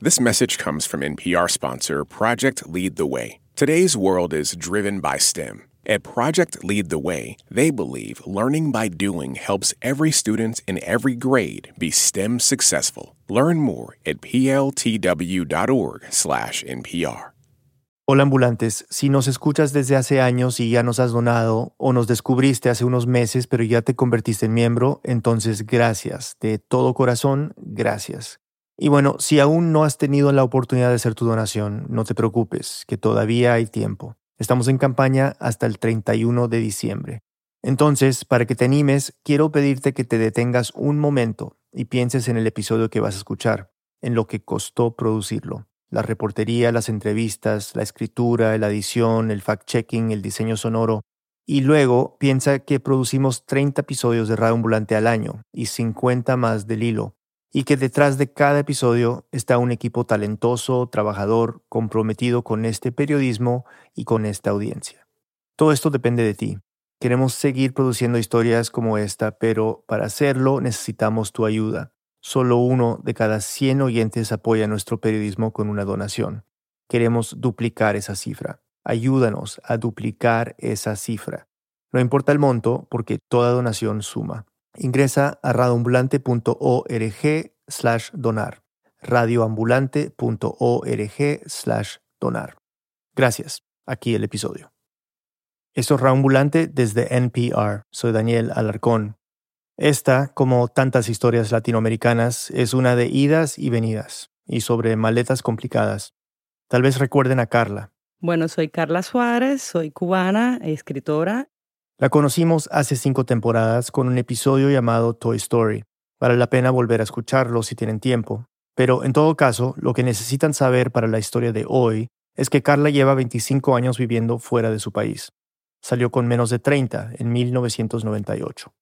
This message comes from NPR sponsor Project Lead the Way. Today's world is driven by STEM. At Project Lead the Way, they believe learning by doing helps every student in every grade be STEM successful. Learn more at pltw.org/npr. Hola ambulantes, si nos escuchas desde hace años y ya nos has donado o nos descubriste hace unos meses pero ya te convertiste en miembro, entonces gracias, de todo corazón, gracias. Y bueno, si aún no has tenido la oportunidad de hacer tu donación, no te preocupes, que todavía hay tiempo. Estamos en campaña hasta el 31 de diciembre. Entonces, para que te animes, quiero pedirte que te detengas un momento y pienses en el episodio que vas a escuchar, en lo que costó producirlo. La reportería, las entrevistas, la escritura, la edición, el fact-checking, el diseño sonoro. Y luego piensa que producimos 30 episodios de Radio Ambulante al año y 50 más del hilo y que detrás de cada episodio está un equipo talentoso, trabajador, comprometido con este periodismo y con esta audiencia. Todo esto depende de ti. Queremos seguir produciendo historias como esta, pero para hacerlo necesitamos tu ayuda. Solo uno de cada 100 oyentes apoya nuestro periodismo con una donación. Queremos duplicar esa cifra. Ayúdanos a duplicar esa cifra. No importa el monto, porque toda donación suma. Ingresa a slash donar. radioambulante.org slash donar. Gracias. Aquí el episodio. Esto es Radioambulante desde NPR. Soy Daniel Alarcón. Esta, como tantas historias latinoamericanas, es una de idas y venidas, y sobre maletas complicadas. Tal vez recuerden a Carla. Bueno, soy Carla Suárez, soy cubana, escritora la conocimos hace cinco temporadas con un episodio llamado Toy Story. Vale la pena volver a escucharlo si tienen tiempo. Pero en todo caso, lo que necesitan saber para la historia de hoy es que Carla lleva 25 años viviendo fuera de su país. Salió con menos de 30 en 1998.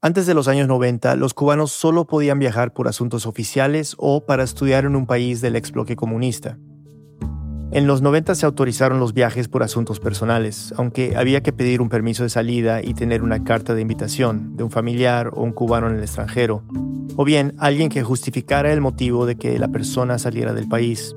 Antes de los años 90, los cubanos solo podían viajar por asuntos oficiales o para estudiar en un país del ex bloque comunista. En los 90 se autorizaron los viajes por asuntos personales, aunque había que pedir un permiso de salida y tener una carta de invitación de un familiar o un cubano en el extranjero, o bien alguien que justificara el motivo de que la persona saliera del país.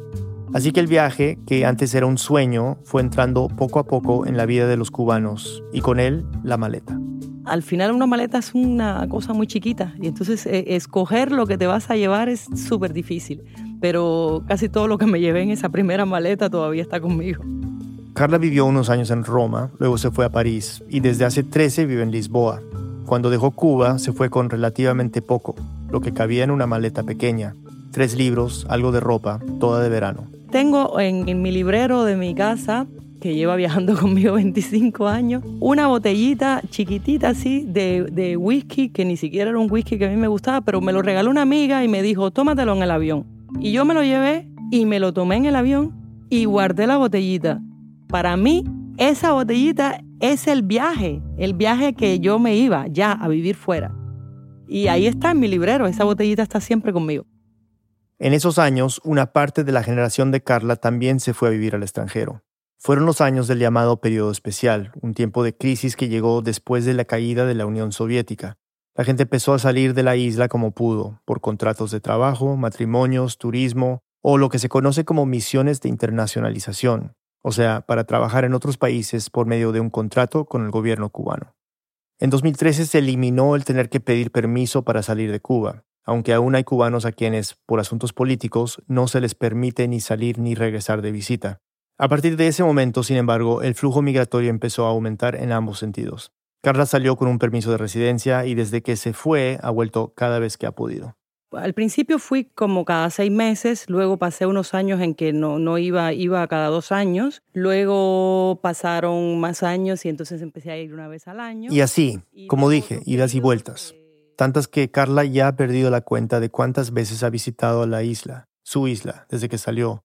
Así que el viaje, que antes era un sueño, fue entrando poco a poco en la vida de los cubanos y con él la maleta. Al final una maleta es una cosa muy chiquita y entonces eh, escoger lo que te vas a llevar es súper difícil pero casi todo lo que me llevé en esa primera maleta todavía está conmigo. Carla vivió unos años en Roma, luego se fue a París y desde hace 13 vive en Lisboa. Cuando dejó Cuba se fue con relativamente poco, lo que cabía en una maleta pequeña, tres libros, algo de ropa, toda de verano. Tengo en, mi librero de mi casa que lleva viajando conmigo 25 años, una botellita chiquitita así de, de, whisky, que ni siquiera era un whisky que a mí me gustaba, pero me lo regaló una amiga y me dijo, tómatelo en el avión. Y yo me lo llevé y me lo tomé en el avión y guardé la botellita. Para mí, esa botellita es el viaje, el viaje que yo me iba ya a vivir fuera. Y ahí está en mi librero, esa botellita está siempre conmigo. En esos años, una parte de la generación de Carla también se fue a vivir al extranjero. Fueron los años del llamado periodo especial, un tiempo de crisis que llegó después de la caída de la Unión Soviética. La gente empezó a salir de la isla como pudo, por contratos de trabajo, matrimonios, turismo o lo que se conoce como misiones de internacionalización, o sea, para trabajar en otros países por medio de un contrato con el gobierno cubano. En 2013 se eliminó el tener que pedir permiso para salir de Cuba, aunque aún hay cubanos a quienes, por asuntos políticos, no se les permite ni salir ni regresar de visita. A partir de ese momento, sin embargo, el flujo migratorio empezó a aumentar en ambos sentidos. Carla salió con un permiso de residencia y desde que se fue ha vuelto cada vez que ha podido. Al principio fui como cada seis meses, luego pasé unos años en que no, no iba, iba cada dos años, luego pasaron más años y entonces empecé a ir una vez al año. Y así, como dije, idas y vueltas. Tantas que Carla ya ha perdido la cuenta de cuántas veces ha visitado la isla, su isla, desde que salió.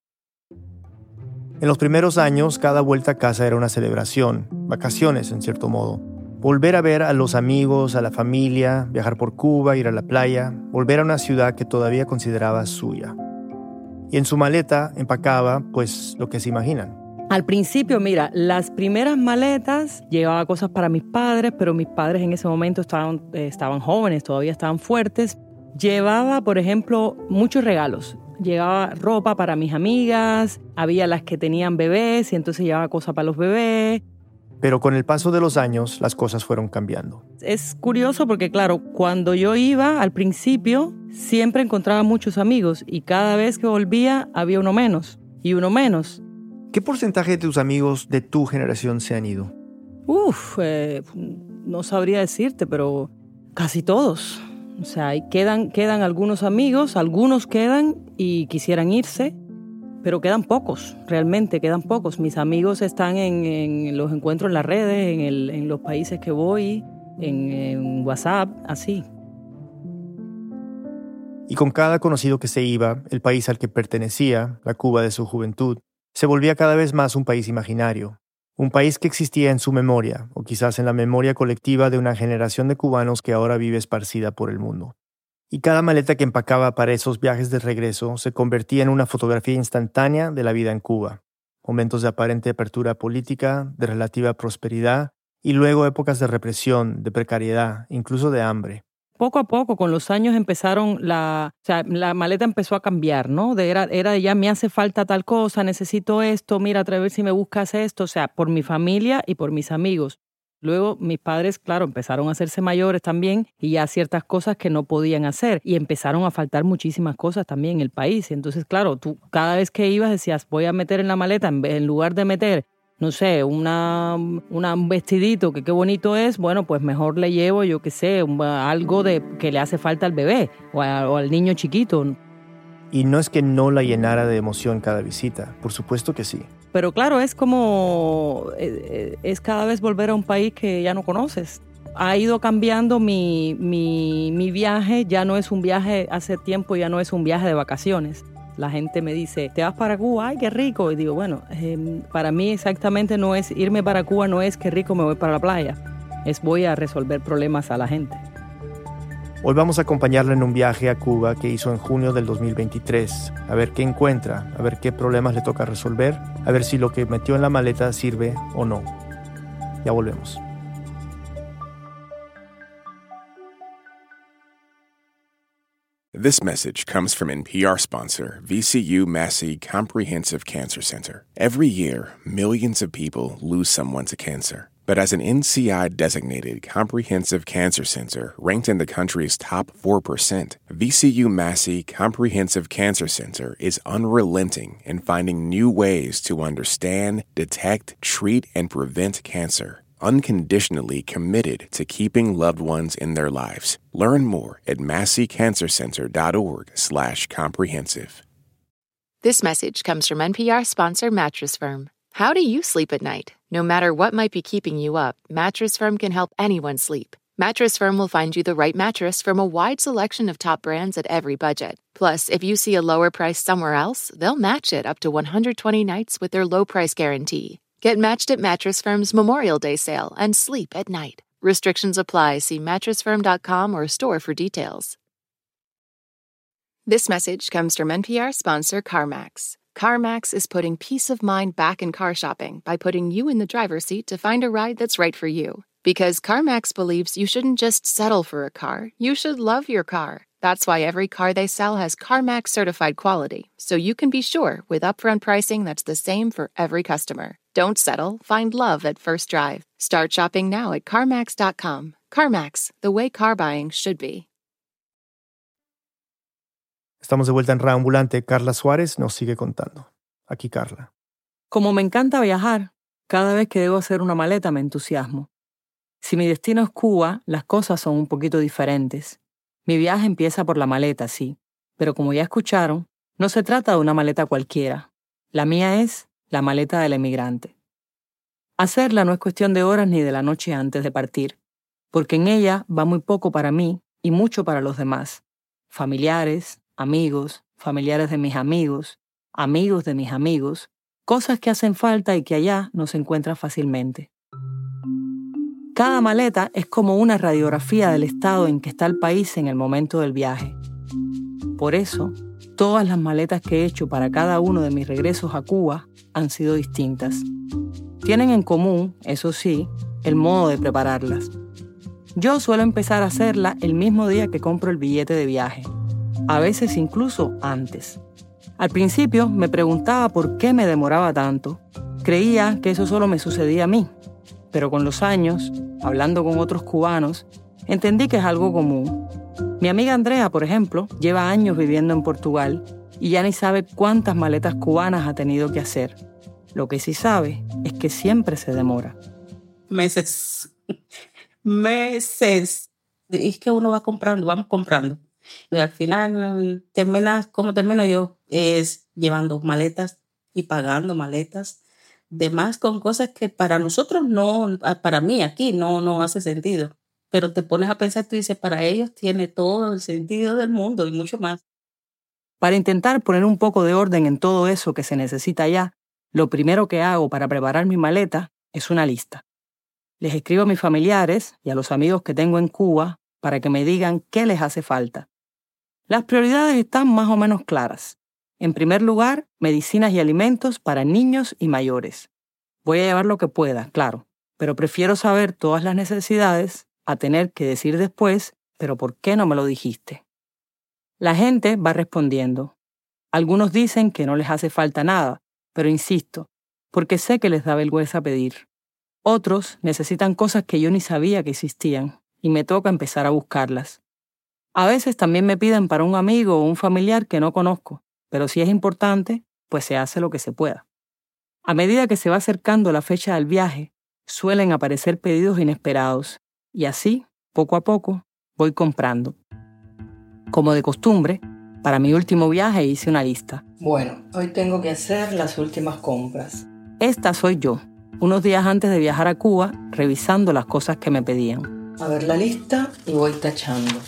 En los primeros años, cada vuelta a casa era una celebración, vacaciones en cierto modo. Volver a ver a los amigos, a la familia, viajar por Cuba, ir a la playa, volver a una ciudad que todavía consideraba suya. Y en su maleta empacaba, pues, lo que se imaginan. Al principio, mira, las primeras maletas llevaba cosas para mis padres, pero mis padres en ese momento estaban, eh, estaban jóvenes, todavía estaban fuertes. Llevaba, por ejemplo, muchos regalos Llegaba ropa para mis amigas, había las que tenían bebés y entonces llevaba cosas para los bebés. Pero con el paso de los años las cosas fueron cambiando. Es curioso porque claro, cuando yo iba al principio siempre encontraba muchos amigos y cada vez que volvía había uno menos y uno menos. ¿Qué porcentaje de tus amigos de tu generación se han ido? Uf, eh, no sabría decirte, pero casi todos. O sea, quedan, quedan algunos amigos, algunos quedan y quisieran irse, pero quedan pocos, realmente quedan pocos. Mis amigos están en, los encuentros en las redes, en, los países que voy, en, WhatsApp, así. Y con cada conocido que se iba, el país al que pertenecía, la Cuba de su juventud, se volvía cada vez más un país imaginario, un país que existía en su memoria, o quizás en la memoria colectiva de una generación de cubanos que ahora vive esparcida por el mundo. Y cada maleta que empacaba para esos viajes de regreso se convertía en una fotografía instantánea de la vida en Cuba. Momentos de aparente apertura política, de relativa prosperidad, y luego épocas de represión, de precariedad, incluso de hambre poco a poco, con los años empezaron la, o sea, la maleta empezó a cambiar, ¿no? De era, era ya me hace falta tal cosa, necesito esto, mira, a ver si me buscas esto, o sea, por mi familia y por mis amigos. Luego mis padres, claro, empezaron a hacerse mayores también y ya ciertas cosas que no podían hacer y empezaron a faltar muchísimas cosas también en el país. Entonces, claro, tú cada vez que ibas decías, voy a meter en la maleta, en lugar de meter no sé, una, un vestidito que qué bonito es, bueno, pues mejor le llevo, yo qué sé, algo de que le hace falta al bebé o, al niño chiquito. Y no es que no la llenara de emoción cada visita, por supuesto que sí. Pero claro, es como, eh, eh, es cada vez volver a un país que ya no conoces. Ha ido cambiando mi, mi, viaje, ya no es un viaje hace tiempo, ya no es un viaje de vacaciones la gente me dice, ¿te vas para Cuba? ¡Ay, qué rico! Y digo, bueno, em, para mí exactamente no es irme para Cuba, no es que rico me voy para la playa, es voy a resolver problemas a la gente. Hoy vamos a acompañarla en un viaje a Cuba que hizo en junio del 2023, a ver qué encuentra, a ver qué problemas le toca resolver, a ver si lo que metió en la maleta sirve o no. Ya volvemos. This message comes from NPR sponsor VCU Massey Comprehensive Cancer Center. Every year, millions of people lose someone to cancer. But as an NCI designated comprehensive cancer center ranked in the country's top 4%, VCU Massey Comprehensive Cancer Center is unrelenting in finding new ways to understand, detect, treat, and prevent cancer unconditionally committed to keeping loved ones in their lives. Learn more at masseycancercenter.org/comprehensive. This message comes from NPR sponsor Mattress Firm. How do you sleep at night? No matter what might be keeping you up, Mattress Firm can help anyone sleep. Mattress Firm will find you the right mattress from a wide selection of top brands at every budget. Plus, if you see a lower price somewhere else, they'll match it up to 120 nights with their low price guarantee. Get matched at Mattress Firm's Memorial Day sale and sleep at night. Restrictions apply. See mattressfirm.com or store for details. This message comes from NPR sponsor CarMax. CarMax is putting peace of mind back in car shopping by putting you in the driver's seat to find a ride that's right for you. Because CarMax believes you shouldn't just settle for a car, you should love your car. That's why every car they sell has CarMax certified quality, so you can be sure with upfront pricing that's the same for every customer. Don't settle, find love at first drive. Start shopping now at CarMax.com. CarMax, the way car buying should be. Estamos de vuelta en Reambulante. Carla Suárez nos sigue contando. Aquí, Carla. Como me encanta viajar, cada vez que debo hacer una maleta me entusiasmo. Si mi destino es Cuba, las cosas son un poquito diferentes. Mi viaje empieza por la maleta, sí, pero como ya escucharon, no se trata de una maleta cualquiera. La mía es la maleta del emigrante. Hacerla no es cuestión de horas ni de la noche antes de partir, porque en ella va muy poco para mí y mucho para los demás. Familiares, amigos, familiares de mis amigos, amigos de mis amigos, cosas que hacen falta y que allá no se encuentran fácilmente. Cada maleta es como una radiografía del estado en que está el país en el momento del viaje. Por eso, todas las maletas que he hecho para cada uno de mis regresos a Cuba han sido distintas. Tienen en común, eso sí, el modo de prepararlas. Yo suelo empezar a hacerla el mismo día que compro el billete de viaje, a veces incluso antes. Al principio me preguntaba por qué me demoraba tanto. Creía que eso solo me sucedía a mí, pero con los años, hablando con otros cubanos, entendí que es algo común. Mi amiga Andrea, por ejemplo, lleva años viviendo en Portugal y ya ni sabe cuántas maletas cubanas ha tenido que hacer. Lo que sí sabe es que siempre se demora. Meses. Meses. Es que uno va comprando, vamos comprando. Y al final, termina, ¿cómo termino yo? Es llevando maletas y pagando maletas. Demás con cosas que para nosotros no, para mí aquí no, no hace sentido. Pero te pones a pensar, tú dices, para ellos tiene todo el sentido del mundo y mucho más. Para intentar poner un poco de orden en todo eso que se necesita ya, lo primero que hago para preparar mi maleta es una lista. Les escribo a mis familiares y a los amigos que tengo en Cuba para que me digan qué les hace falta. Las prioridades están más o menos claras. En primer lugar, medicinas y alimentos para niños y mayores. Voy a llevar lo que pueda, claro, pero prefiero saber todas las necesidades a tener que decir después, pero ¿por qué no me lo dijiste? La gente va respondiendo. Algunos dicen que no les hace falta nada, pero insisto, porque sé que les da vergüenza pedir. Otros necesitan cosas que yo ni sabía que existían, y me toca empezar a buscarlas. A veces también me piden para un amigo o un familiar que no conozco, pero si es importante, pues se hace lo que se pueda. A medida que se va acercando la fecha del viaje, suelen aparecer pedidos inesperados, y así, poco a poco, voy comprando. Como de costumbre, para mi último viaje hice una lista. Bueno, hoy tengo que hacer las últimas compras. Esta soy yo, unos días antes de viajar a Cuba, revisando las cosas que me pedían. A ver la lista y voy tachando.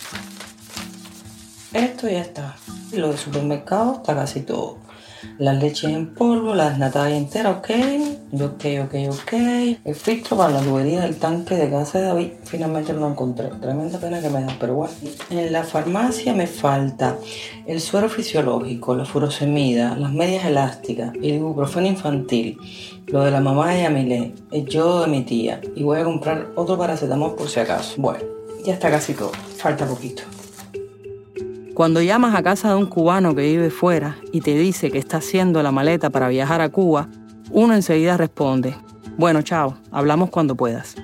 Esto ya está. Lo de supermercado está casi todo. Las leches en polvo, las natas enteras, ok. Ok, ok, ok. El filtro para la tubería del tanque de casa de David, finalmente lo encontré. Tremenda pena que me da, pero bueno. En la farmacia me falta el suero fisiológico, la furosemida, las medias elásticas, el ibuprofeno infantil, lo de la mamá de Yamile, el yodo de mi tía. Y voy a comprar otro paracetamol por si acaso. Bueno, ya está casi todo. Falta poquito. Cuando llamas a casa de un cubano que vive fuera y te dice que está haciendo la maleta para viajar a Cuba, uno enseguida responde, bueno, chao, hablamos cuando puedas.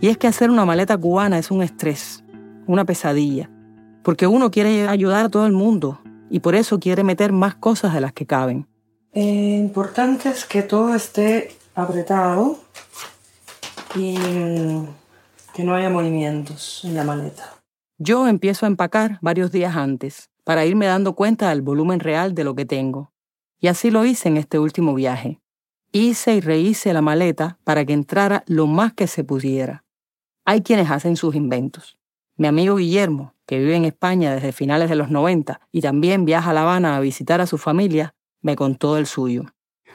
Y es que hacer una maleta cubana es un estrés, una pesadilla, porque uno quiere ayudar a todo el mundo y por eso quiere meter más cosas de las que caben. Eh, importante es que todo esté apretado y que no haya movimientos en la maleta. Yo empiezo a empacar varios días antes para irme dando cuenta del volumen real de lo que tengo. Y así lo hice en este último viaje. Hice y rehice la maleta para que entrara lo más que se pudiera. Hay quienes hacen sus inventos. Mi amigo Guillermo, que vive en España desde finales de los 90 y también viaja a La Habana a visitar a su familia, me contó el suyo.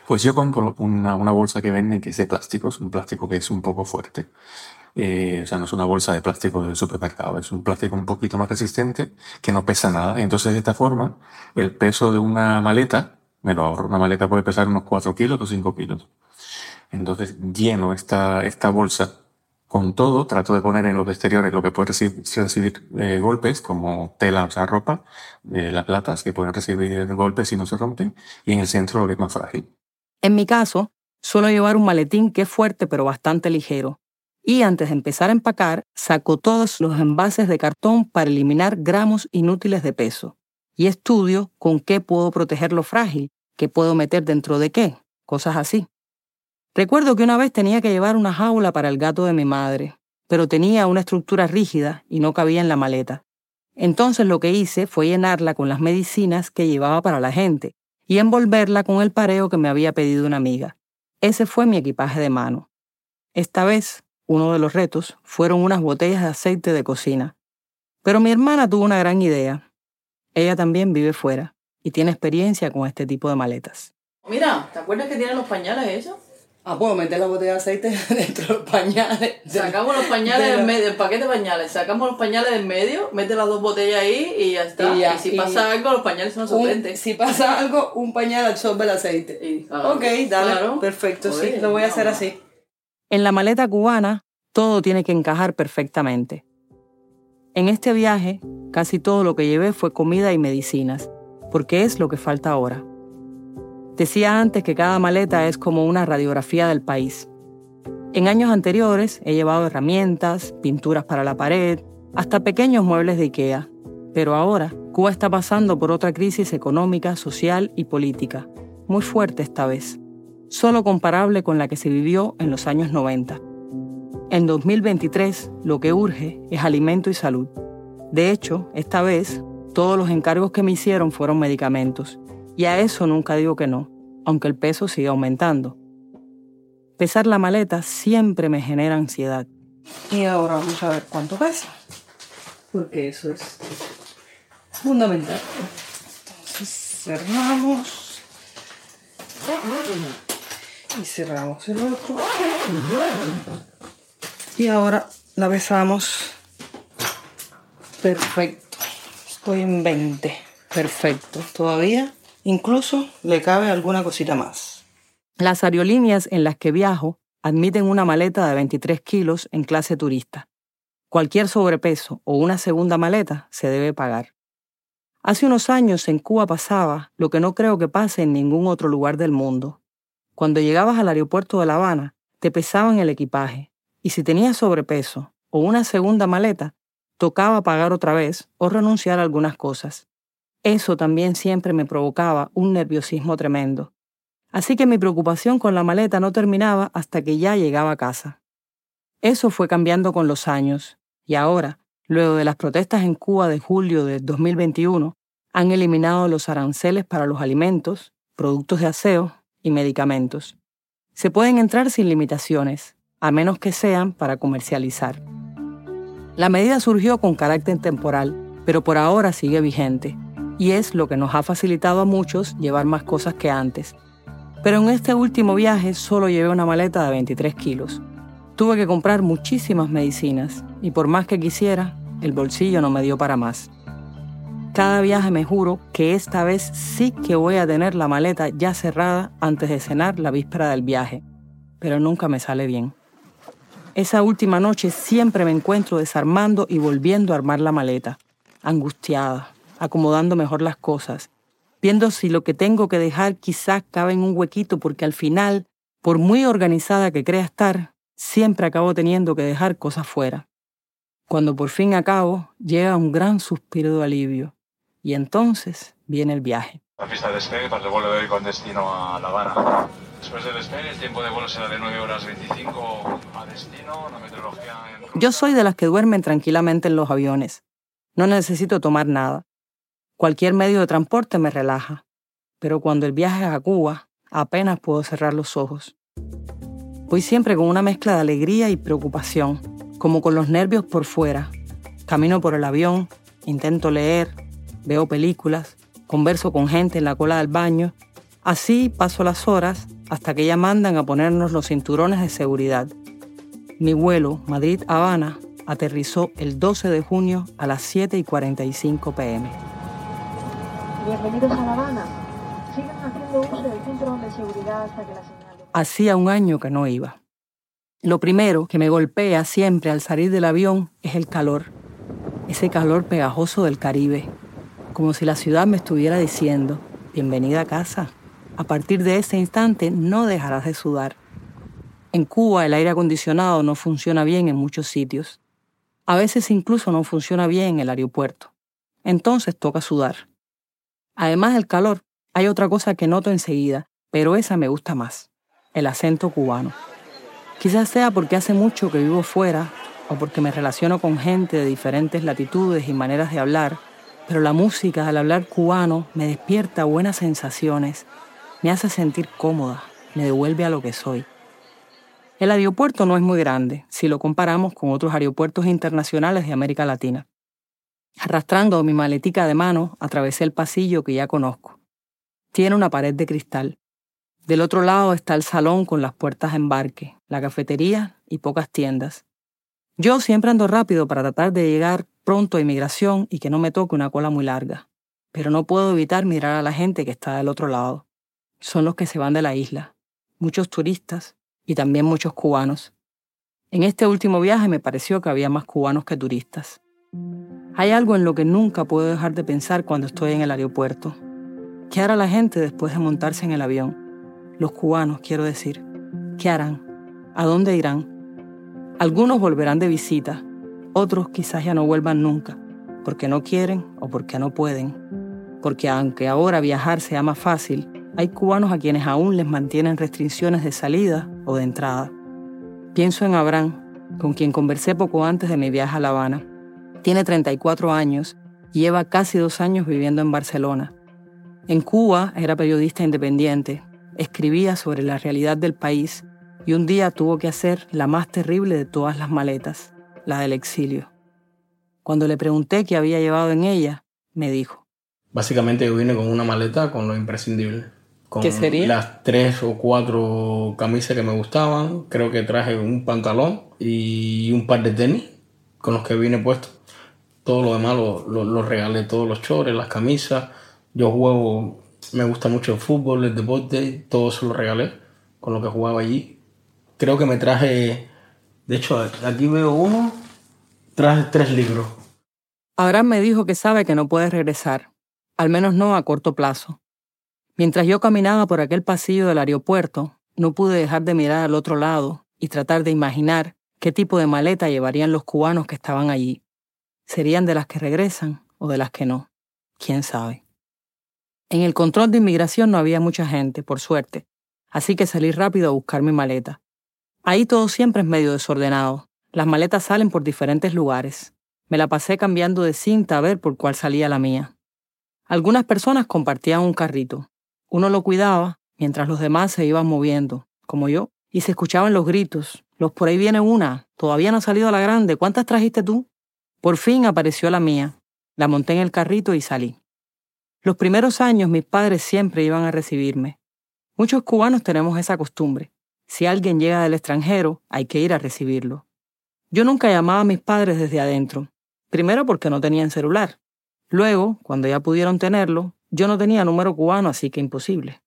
Pues yo compro una, bolsa que venden que es de plástico, es un plástico que es un poco fuerte. Eh, o sea, no es una bolsa de plástico del supermercado, es un plástico un poquito más resistente que no pesa nada. Entonces, de esta forma, el peso de una maleta, me lo ahorro. Una maleta puede pesar unos 4 kilos o 5 kilos. Entonces, lleno esta, esta bolsa con todo, trato de poner en los exteriores lo que puede recibir, recibir eh, golpes, como tela, o sea, ropa, eh, las latas que pueden recibir golpes si no se rompen, y en el centro lo que es más frágil. En mi caso, suelo llevar un maletín que es fuerte pero bastante ligero, y antes de empezar a empacar, saco todos los envases de cartón para eliminar gramos inútiles de peso. Y estudio con qué puedo proteger lo frágil, qué puedo meter dentro de qué, cosas así. Recuerdo que una vez tenía que llevar una jaula para el gato de mi madre, pero tenía una estructura rígida y no cabía en la maleta. Entonces lo que hice fue llenarla con las medicinas que llevaba para la gente y envolverla con el pareo que me había pedido una amiga. Ese fue mi equipaje de mano. Esta vez uno de los retos fueron unas botellas de aceite de cocina. Pero mi hermana tuvo una gran idea. Ella también vive fuera y tiene experiencia con este tipo de maletas. Mira, ¿te acuerdas que tienen los pañales eso? Ah, puedo meter la botella de aceite dentro de los pañales. Sacamos los pañales del medio, el paquete de pañales, sacamos los pañales del medio, mete las dos botellas ahí y ya está. Y, si pasa algo, los pañales son absorbentes. Si pasa algo, un pañal absorbe el aceite. ok, dale. perfecto, sí, lo voy a hacer así. En la maleta cubana, todo tiene que encajar perfectamente. En este viaje, casi todo lo que llevé fue comida y medicinas, porque es lo que falta ahora. Decía antes que cada maleta es como una radiografía del país. En años anteriores he llevado herramientas, pinturas para la pared, hasta pequeños muebles de IKEA. Pero ahora Cuba está pasando por otra crisis económica, social y política, muy fuerte esta vez, solo comparable con la que se vivió en los años 90. En 2023 lo que urge es alimento y salud. De hecho, esta vez todos los encargos que me hicieron fueron medicamentos, y a eso nunca digo que no, aunque el peso siga aumentando. Pesar la maleta siempre me genera ansiedad. Y ahora vamos a ver cuánto pesa, porque eso es fundamental. Entonces cerramos y cerramos el otro. Y ahora la besamos. Perfecto. Estoy en 20. Perfecto. Todavía incluso le cabe alguna cosita más. Las aerolíneas en las que viajo admiten una maleta de 23 kilos en clase turista. Cualquier sobrepeso o una segunda maleta se debe pagar. Hace unos años en Cuba pasaba lo que no creo que pase en ningún otro lugar del mundo. Cuando llegabas al aeropuerto de La Habana, te pesaban el equipaje, y si tenías sobrepeso o una segunda maleta, tocaba pagar otra vez o renunciar a algunas cosas. Eso también siempre me provocaba un nerviosismo tremendo. Así que mi preocupación con la maleta no terminaba hasta que ya llegaba a casa. Eso fue cambiando con los años, y ahora, luego de las protestas en Cuba de julio de 2021, han eliminado los aranceles para los alimentos, productos de aseo y medicamentos. Se pueden entrar sin limitaciones, a menos que sean para comercializar. La medida surgió con carácter temporal, pero por ahora sigue vigente, y es lo que nos ha facilitado a muchos llevar más cosas que antes. Pero en este último viaje solo llevé una maleta de 23 kilos. Tuve que comprar muchísimas medicinas, y por más que quisiera, el bolsillo no me dio para más. Cada viaje me juro que esta vez sí que voy a tener la maleta ya cerrada antes de cenar la víspera del viaje, pero nunca me sale bien. Esa última noche siempre me encuentro desarmando y volviendo a armar la maleta, angustiada, acomodando mejor las cosas, viendo si lo que tengo que dejar quizás cabe en un huequito porque al final, por muy organizada que crea estar, siempre acabo teniendo que dejar cosas fuera. Cuando por fin acabo, llega un gran suspiro de alivio y entonces viene el viaje. La pista de despegue para el vuelo de hoy con destino a La Habana. Después del despegue, el tiempo de vuelo será de 9 horas 25 a destino. La meteorología en... Yo soy de las que duermen tranquilamente en los aviones. No necesito tomar nada. Cualquier medio de transporte me relaja. Pero cuando el viaje es a Cuba, apenas puedo cerrar los ojos. Voy siempre con una mezcla de alegría y preocupación, como con los nervios por fuera. Camino por el avión, intento leer, veo películas, converso con gente en la cola del baño. Así paso las horas hasta que ya mandan a ponernos los cinturones de seguridad. Mi vuelo Madrid-Habana aterrizó el 12 de junio a las 7 y 45 pm. Bienvenidos a La Habana. Sigan haciendo uso del cinturón de seguridad hasta que la señal... Hacía un año que no iba. Lo primero que me golpea siempre al salir del avión es el calor. Ese calor pegajoso del Caribe, como si la ciudad me estuviera diciendo, bienvenida a casa. A partir de ese instante no dejarás de sudar. En Cuba el aire acondicionado no funciona bien en muchos sitios. A veces incluso no funciona bien en el aeropuerto. Entonces toca sudar. Además del calor, hay otra cosa que noto enseguida, pero esa me gusta más, el acento cubano. Quizás sea porque hace mucho que vivo fuera o porque me relaciono con gente de diferentes latitudes y maneras de hablar pero la música al hablar cubano me despierta buenas sensaciones, me hace sentir cómoda, me devuelve a lo que soy. El aeropuerto no es muy grande si lo comparamos con otros aeropuertos internacionales de América Latina. Arrastrando mi maletica de mano, atravesé el pasillo que ya conozco. Tiene una pared de cristal. Del otro lado está el salón con las puertas de embarque, la cafetería y pocas tiendas. Yo siempre ando rápido para tratar de llegar pronto a inmigración y que no me toque una cola muy larga. Pero no puedo evitar mirar a la gente que está del otro lado. Son los que se van de la isla, muchos turistas y también muchos cubanos. En este último viaje me pareció que había más cubanos que turistas. Hay algo en lo que nunca puedo dejar de pensar cuando estoy en el aeropuerto, ¿Qué hará la gente después de montarse en el avión? Los cubanos, quiero decir. ¿Qué harán? ¿A dónde irán? Algunos volverán de visita, otros quizás ya no vuelvan nunca, porque no quieren o porque no pueden. Porque aunque ahora viajar sea más fácil, hay cubanos a quienes aún les mantienen restricciones de salida o de entrada. Pienso en Abraham, con quien conversé poco antes de mi viaje a La Habana. Tiene 34 años lleva casi dos años viviendo en Barcelona. En Cuba era periodista independiente, escribía sobre la realidad del país y un día tuvo que hacer la más terrible de todas las maletas, la del exilio. Cuando le pregunté qué había llevado en ella, me dijo. Básicamente yo vine con una maleta con lo imprescindible con ¿Qué sería? las tres o cuatro camisas que me gustaban. Creo que traje un pantalón y un par de tenis con los que vine puesto. Todo lo demás lo, lo, regalé, todos los chores, las camisas. Yo juego, me gusta mucho el fútbol, el deporte, todo eso lo regalé con lo que jugaba allí. Creo que me traje, de hecho, aquí veo uno, traje tres libros. Abraham me dijo que sabe que no puede regresar, al menos no a corto plazo Mientras yo caminaba por aquel pasillo del aeropuerto, no pude dejar de mirar al otro lado y tratar de imaginar qué tipo de maleta llevarían los cubanos que estaban allí. ¿Serían de las que regresan o de las que no? ¿Quién sabe? En el control de inmigración no había mucha gente, por suerte, así que salí rápido a buscar mi maleta. Ahí todo siempre es medio desordenado. Las maletas salen por diferentes lugares. Me la pasé cambiando de cinta a ver por cuál salía la mía. Algunas personas compartían un carrito, uno lo cuidaba mientras los demás se iban moviendo, como yo, y se escuchaban los gritos. Los por ahí viene una, todavía no ha salido la grande, ¿cuántas trajiste tú? Por fin apareció la mía. La monté en el carrito y salí. Los primeros años mis padres siempre iban a recibirme. Muchos cubanos tenemos esa costumbre. Si alguien llega del extranjero, hay que ir a recibirlo. Yo nunca llamaba a mis padres desde adentro. Primero porque no tenían celular. Luego, cuando ya pudieron tenerlo, yo no tenía número cubano, así que imposible.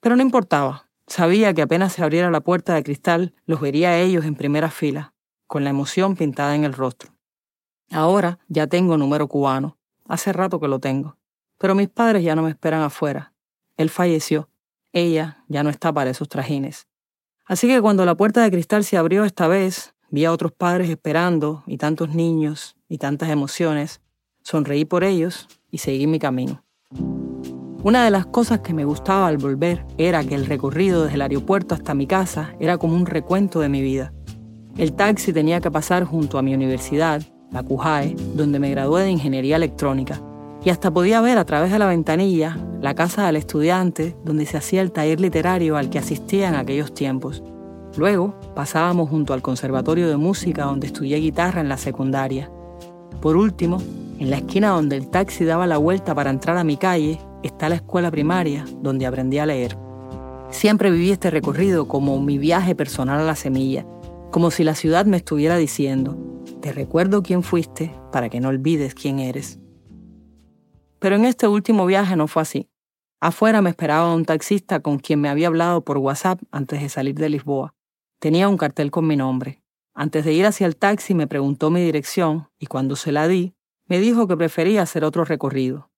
Pero no importaba. Sabía que apenas se abriera la puerta de cristal, los vería a ellos en primera fila, con la emoción pintada en el rostro. Ahora ya tengo número cubano. Hace rato que lo tengo. Pero mis padres ya no me esperan afuera. Él falleció. Ella ya no está para esos trajines. Así que cuando la puerta de cristal se abrió esta vez, vi a otros padres esperando y tantos niños y tantas emociones. Sonreí por ellos y seguí mi camino. Una de las cosas que me gustaba al volver era que el recorrido desde el aeropuerto hasta mi casa era como un recuento de mi vida. El taxi tenía que pasar junto a mi universidad, la CUJAE, donde me gradué de Ingeniería Electrónica, y hasta podía ver a través de la ventanilla la casa del estudiante donde se hacía el taller literario al que asistía en aquellos tiempos. Luego pasábamos junto al Conservatorio de Música donde estudié guitarra en la secundaria. Por último, en la esquina donde el taxi daba la vuelta para entrar a mi calle está la escuela primaria donde aprendí a leer. Siempre viví este recorrido como mi viaje personal a la semilla, como si la ciudad me estuviera diciendo, te recuerdo quién fuiste para que no olvides quién eres. Pero en este último viaje no fue así. Afuera me esperaba un taxista con quien me había hablado por WhatsApp antes de salir de Lisboa. Tenía un cartel con mi nombre. Antes de ir hacia el taxi me preguntó mi dirección y cuando se la di, me dijo que prefería hacer otro recorrido.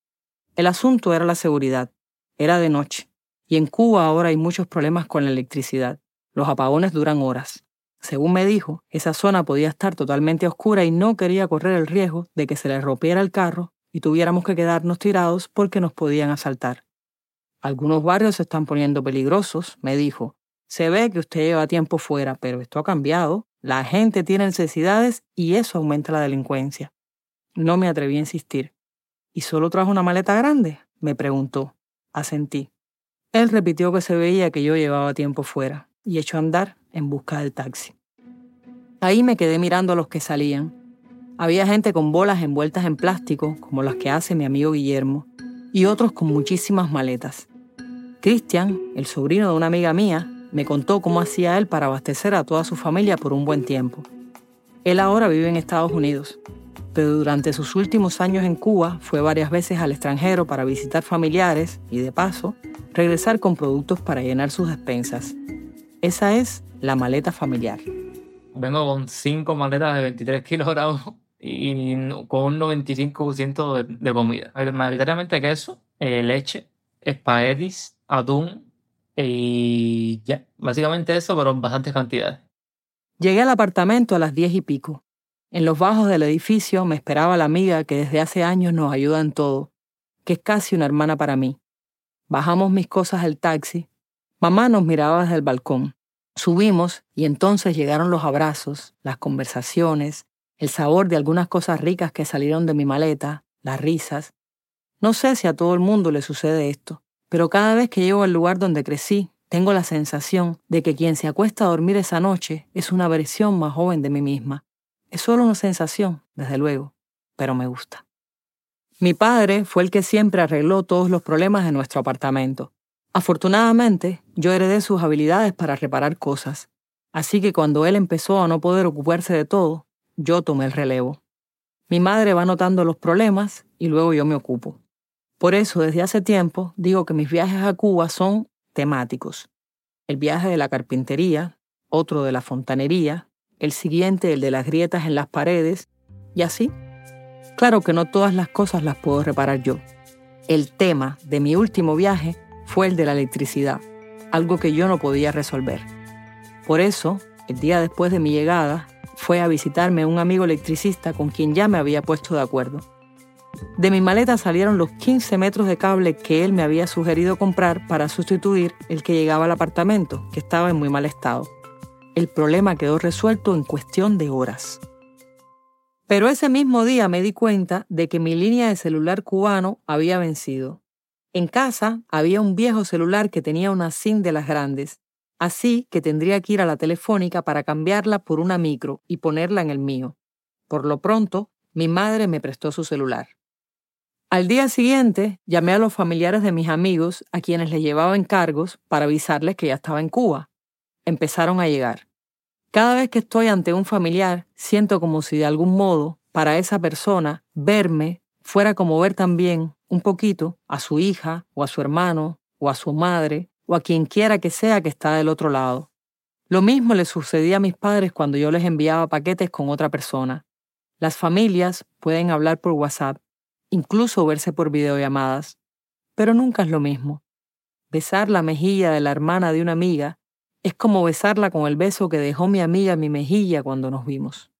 El asunto era la seguridad. Era de noche. Y en Cuba ahora hay muchos problemas con la electricidad. Los apagones duran horas. Según me dijo, esa zona podía estar totalmente oscura y no quería correr el riesgo de que se le rompiera el carro y tuviéramos que quedarnos tirados porque nos podían asaltar. Algunos barrios se están poniendo peligrosos, me dijo. Se ve que usted lleva tiempo fuera, pero esto ha cambiado. La gente tiene necesidades y eso aumenta la delincuencia. No me atreví a insistir. ¿Y solo trajo una maleta grande? me preguntó. Asentí. Él repitió que se veía que yo llevaba tiempo fuera y echó a andar en busca del taxi. Ahí me quedé mirando a los que salían. Había gente con bolas envueltas en plástico, como las que hace mi amigo Guillermo, y otros con muchísimas maletas. Cristian, el sobrino de una amiga mía, me contó cómo hacía él para abastecer a toda su familia por un buen tiempo. Él ahora vive en Estados Unidos pero durante sus últimos años en Cuba fue varias veces al extranjero para visitar familiares y de paso regresar con productos para llenar sus despensas. Esa es la maleta familiar. Vengo con cinco maletas de 23 kilogramos y con un 95% de, de comida. Mayoritariamente queso, eh, leche espaguetis, atún y ya, básicamente eso, pero en bastantes cantidades. Llegué al apartamento a las diez y pico. En los bajos del edificio me esperaba la amiga que desde hace años nos ayuda en todo, que es casi una hermana para mí. Bajamos mis cosas del taxi. Mamá nos miraba desde el balcón. Subimos y entonces llegaron los abrazos, las conversaciones, el sabor de algunas cosas ricas que salieron de mi maleta, las risas. No sé si a todo el mundo le sucede esto, pero cada vez que llego al lugar donde crecí, tengo la sensación de que quien se acuesta a dormir esa noche es una versión más joven de mí misma. Es solo una sensación, desde luego, pero me gusta. Mi padre fue el que siempre arregló todos los problemas de nuestro apartamento. Afortunadamente, yo heredé sus habilidades para reparar cosas, así que cuando él empezó a no poder ocuparse de todo, yo tomé el relevo. Mi madre va notando los problemas y luego yo me ocupo. Por eso, desde hace tiempo, digo que mis viajes a Cuba son temáticos. El viaje de la carpintería, otro de la fontanería, el siguiente el de las grietas en las paredes, y así. Claro que no todas las cosas las puedo reparar yo. El tema de mi último viaje fue el de la electricidad, algo que yo no podía resolver. Por eso, el día después de mi llegada, fue a visitarme un amigo electricista con quien ya me había puesto de acuerdo. De mi maleta salieron los 15 metros de cable que él me había sugerido comprar para sustituir el que llegaba al apartamento, que estaba en muy mal estado. El problema quedó resuelto en cuestión de horas. Pero ese mismo día me di cuenta de que mi línea de celular cubano había vencido. En casa había un viejo celular que tenía una SIM de las grandes, así que tendría que ir a la telefónica para cambiarla por una micro y ponerla en el mío. Por lo pronto, mi madre me prestó su celular. Al día siguiente, llamé a los familiares de mis amigos a quienes les llevaba encargos para avisarles que ya estaba en Cuba. Empezaron a llegar. Cada vez que estoy ante un familiar, siento como si de algún modo, para esa persona, verme fuera como ver también, un poquito, a su hija, o a su hermano, o a su madre, o a quien quiera que sea que está del otro lado. Lo mismo le sucedía a mis padres cuando yo les enviaba paquetes con otra persona. Las familias pueden hablar por WhatsApp, incluso verse por videollamadas, pero nunca es lo mismo. Besar la mejilla de la hermana de una amiga es como besarla con el beso que dejó mi amiga mi mejilla cuando nos vimos.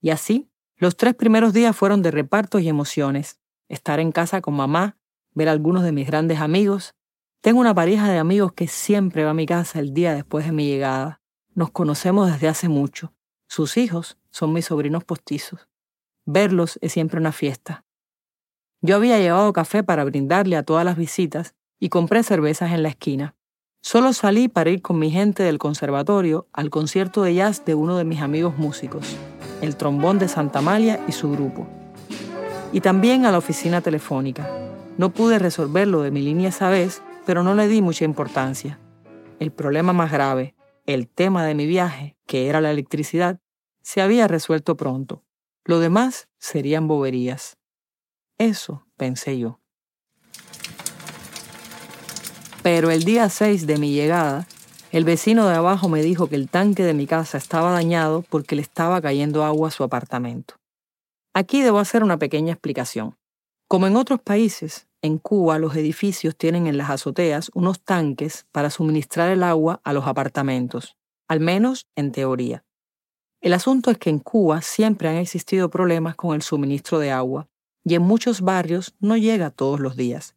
Y así, los tres primeros días fueron de repartos y emociones. Estar en casa con mamá, ver a algunos de mis grandes amigos. Tengo una pareja de amigos que siempre va a mi casa el día después de mi llegada. Nos conocemos desde hace mucho. Sus hijos son mis sobrinos postizos. Verlos es siempre una fiesta. Yo había llevado café para brindarle a todas las visitas y compré cervezas en la esquina. Solo salí para ir con mi gente del conservatorio al concierto de jazz de uno de mis amigos músicos, el trombón de Santa Amalia y su grupo. Y también a la oficina telefónica. No pude resolver lo de mi línea esa vez, pero no le di mucha importancia. El problema más grave, el tema de mi viaje, que era la electricidad, se había resuelto pronto. Lo demás serían boberías. Eso pensé yo. Pero el día 6 de mi llegada, el vecino de abajo me dijo que el tanque de mi casa estaba dañado porque le estaba cayendo agua a su apartamento. Aquí debo hacer una pequeña explicación. Como en otros países, en Cuba los edificios tienen en las azoteas unos tanques para suministrar el agua a los apartamentos, al menos en teoría. El asunto es que en Cuba siempre han existido problemas con el suministro de agua y en muchos barrios no llega todos los días.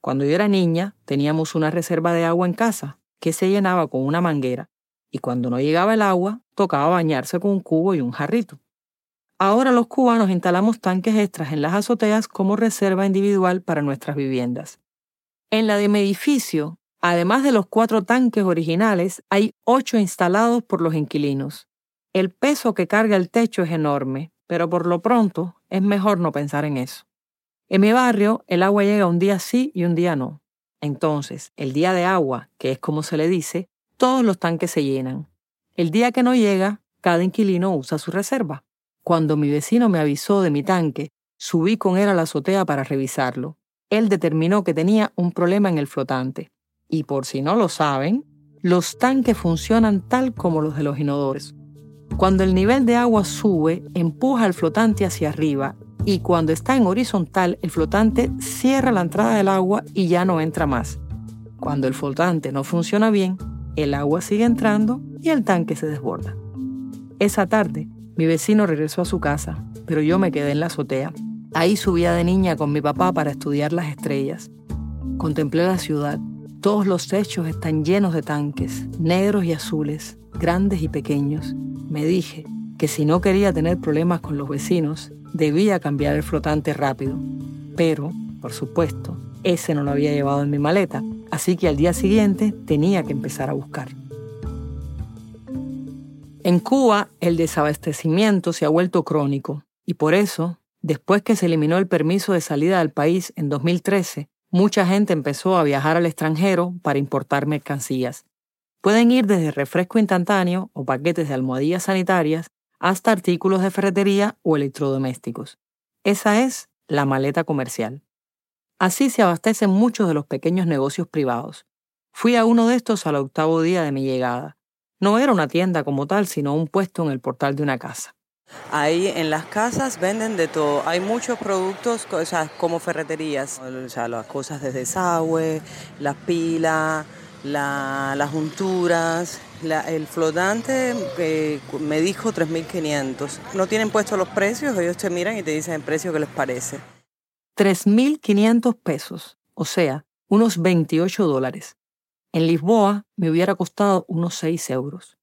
Cuando yo era niña teníamos una reserva de agua en casa que se llenaba con una manguera y cuando no llegaba el agua tocaba bañarse con un cubo y un jarrito. Ahora los cubanos instalamos tanques extras en las azoteas como reserva individual para nuestras viviendas. En la de mi edificio, además de los cuatro tanques originales, hay ocho instalados por los inquilinos. El peso que carga el techo es enorme, pero por lo pronto es mejor no pensar en eso. En mi barrio, el agua llega un día sí y un día no. Entonces, el día de agua, que es como se le dice, todos los tanques se llenan. El día que no llega, cada inquilino usa su reserva. Cuando mi vecino me avisó de mi tanque, subí con él a la azotea para revisarlo. Él determinó que tenía un problema en el flotante. Y por si no lo saben, los tanques funcionan tal como los de los inodores. Cuando el nivel de agua sube, empuja el flotante hacia arriba y cuando está en horizontal el flotante cierra la entrada del agua y ya no entra más. Cuando el flotante no funciona bien, el agua sigue entrando y el tanque se desborda. Esa tarde, mi vecino regresó a su casa, pero yo me quedé en la azotea. Ahí subía de niña con mi papá para estudiar las estrellas. Contemplé la ciudad. Todos los techos están llenos de tanques, negros y azules, grandes y pequeños. Me dije que si no quería tener problemas con los vecinos, Debía cambiar el flotante rápido, pero, por supuesto, ese no lo había llevado en mi maleta, así que al día siguiente tenía que empezar a buscar. En Cuba, el desabastecimiento se ha vuelto crónico y por eso, después que se eliminó el permiso de salida del país en 2013, mucha gente empezó a viajar al extranjero para importar mercancías. Pueden ir desde refresco instantáneo o paquetes de almohadillas sanitarias hasta artículos de ferretería o electrodomésticos. Esa es la maleta comercial. Así se abastecen muchos de los pequeños negocios privados. Fui a uno de estos al octavo día de mi llegada. No era una tienda como tal, sino un puesto en el portal de una casa. Ahí en las casas venden de todo. Hay muchos productos como ferreterías. O sea, las cosas de desagüe, las pilas, las junturas, el flotante eh, me dijo 3.500. No tienen puestos los precios, ellos te miran y te dicen el precio que les parece. 3.500 pesos, o sea, unos 28 dólares. En Lisboa me hubiera costado unos 6 euros.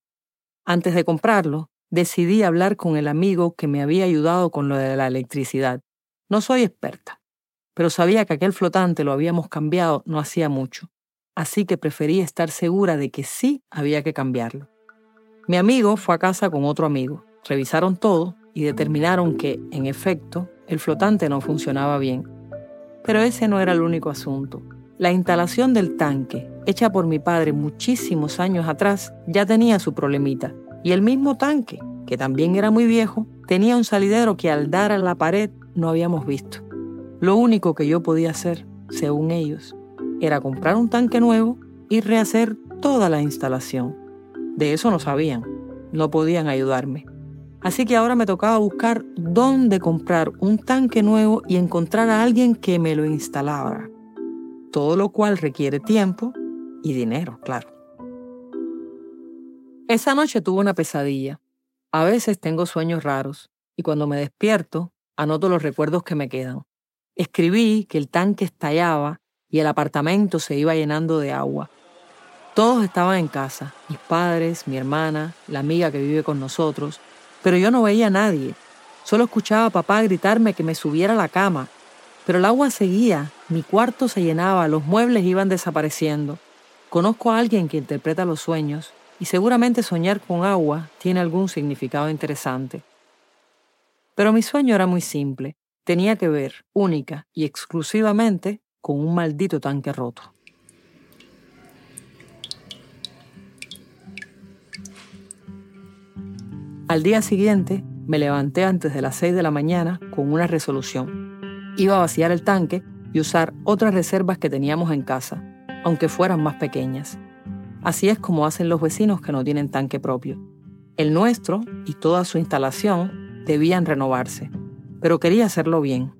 Antes de comprarlo, decidí hablar con el amigo que me había ayudado con lo de la electricidad. No soy experta, pero sabía que aquel flotante lo habíamos cambiado no hacía mucho así que preferí estar segura de que sí había que cambiarlo. Mi amigo fue a casa con otro amigo, revisaron todo y determinaron que, en efecto, el flotante no funcionaba bien. Pero ese no era el único asunto. La instalación del tanque, hecha por mi padre muchísimos años atrás, ya tenía su problemita. Y el mismo tanque, que también era muy viejo, tenía un salidero que al dar a la pared no habíamos visto. Lo único que yo podía hacer, según ellos, era comprar un tanque nuevo y rehacer toda la instalación. De eso no sabían, no podían ayudarme. Así que ahora me tocaba buscar dónde comprar un tanque nuevo y encontrar a alguien que me lo instalara. Todo lo cual requiere tiempo y dinero, claro. Esa noche tuve una pesadilla. A veces tengo sueños raros y cuando me despierto anoto los recuerdos que me quedan. Escribí que el tanque estallaba y el apartamento se iba llenando de agua. Todos estaban en casa, mis padres, mi hermana, la amiga que vive con nosotros, pero yo no veía a nadie. Solo escuchaba a papá gritarme que me subiera a la cama. Pero el agua seguía, mi cuarto se llenaba, los muebles iban desapareciendo. Conozco a alguien que interpreta los sueños y seguramente soñar con agua tiene algún significado interesante. Pero mi sueño era muy simple. Tenía que ver, única y exclusivamente, con un maldito tanque roto. Al día siguiente me levanté antes de las 6 de la mañana con una resolución. Iba a vaciar el tanque y usar otras reservas que teníamos en casa, aunque fueran más pequeñas. Así es como hacen los vecinos que no tienen tanque propio. El nuestro y toda su instalación debían renovarse, pero quería hacerlo bien.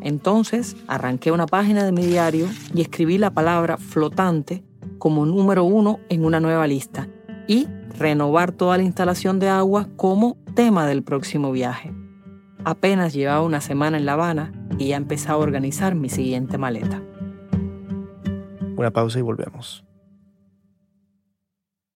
Entonces arranqué una página de mi diario y escribí la palabra flotante como número uno en una nueva lista y renovar toda la instalación de agua como tema del próximo viaje. Apenas llevaba una semana en La Habana y ya empezaba a organizar mi siguiente maleta. Una pausa y volvemos.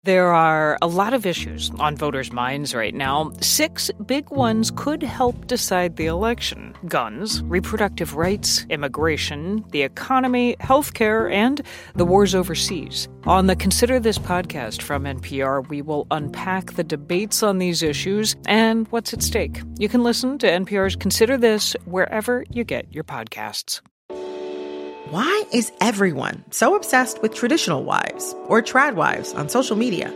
There are a lot of issues on voters' minds right now. Six big ones could help decide the election guns, reproductive rights, immigration, the economy, healthcare, and the wars overseas. On the Consider This podcast from NPR, we will unpack the debates on these issues and what's at stake. You can listen to NPR's Consider This wherever you get your podcasts. Why is everyone so obsessed with traditional wives or trad wives on social media?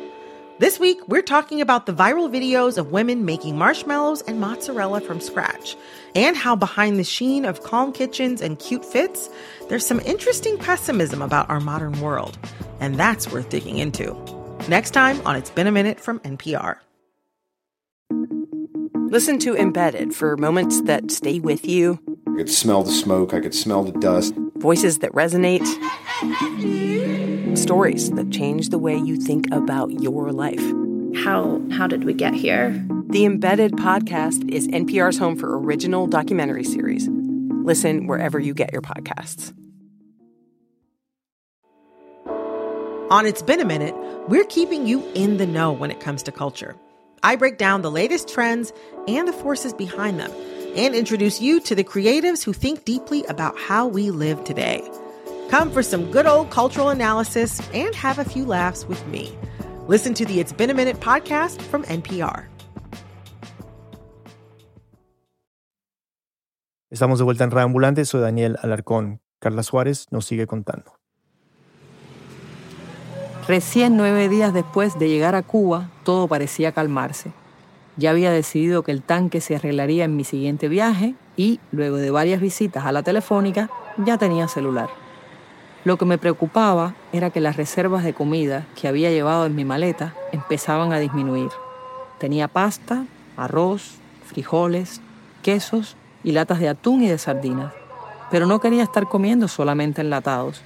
This week, we're talking about the viral videos of women making marshmallows and mozzarella from scratch, and how behind the sheen of calm kitchens and cute fits, there's some interesting pessimism about our modern world. And that's worth digging into. Next time on It's Been a Minute from NPR. Listen to Embedded for moments that stay with you. I could smell the smoke, I could smell the dust. Voices that resonate. Stories that change the way you think about your life. How how did we get here? The Embedded podcast is NPR's home for original documentary series. Listen wherever you get your podcasts. On It's Been a Minute, we're keeping you in the know when it comes to culture. I break down the latest trends and the forces behind them and introduce you to the creatives who think deeply about how we live today. Come for some good old cultural analysis and have a few laughs with me. Listen to the It's Been a Minute podcast from NPR. Estamos de vuelta en Reambulante, soy Daniel Alarcón. Carla Suárez nos sigue contando. Recién nueve días después de llegar a Cuba, todo parecía calmarse. Ya había decidido que el tanque se arreglaría en mi siguiente viaje y, luego de varias visitas a la telefónica, ya tenía celular. Lo que me preocupaba era que las reservas de comida que había llevado en mi maleta empezaban a disminuir. Tenía pasta, arroz, frijoles, quesos y latas de atún y de sardinas, pero no quería estar comiendo solamente enlatados.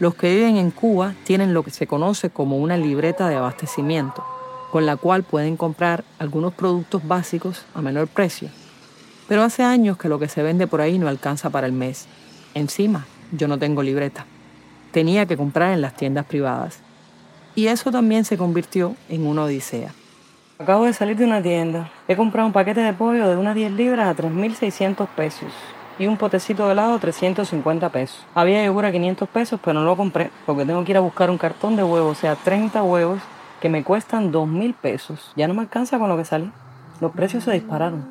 Los que viven en Cuba tienen lo que se conoce como una libreta de abastecimiento, con la cual pueden comprar algunos productos básicos a menor precio. Pero hace años que lo que se vende por ahí no alcanza para el mes. Encima, yo no tengo libreta. Tenía que comprar en las tiendas privadas. Y eso también se convirtió en una odisea. Acabo de salir de una tienda. He comprado un paquete de pollo de unas 10 libras a 3.600 pesos y un potecito de helado 350 pesos. Había yogur a 500 pesos, pero no lo compré porque tengo que ir a buscar un cartón de huevos, o sea, 30 huevos que me cuestan 2.000 pesos. Ya no me alcanza con lo que salí. Los precios se dispararon.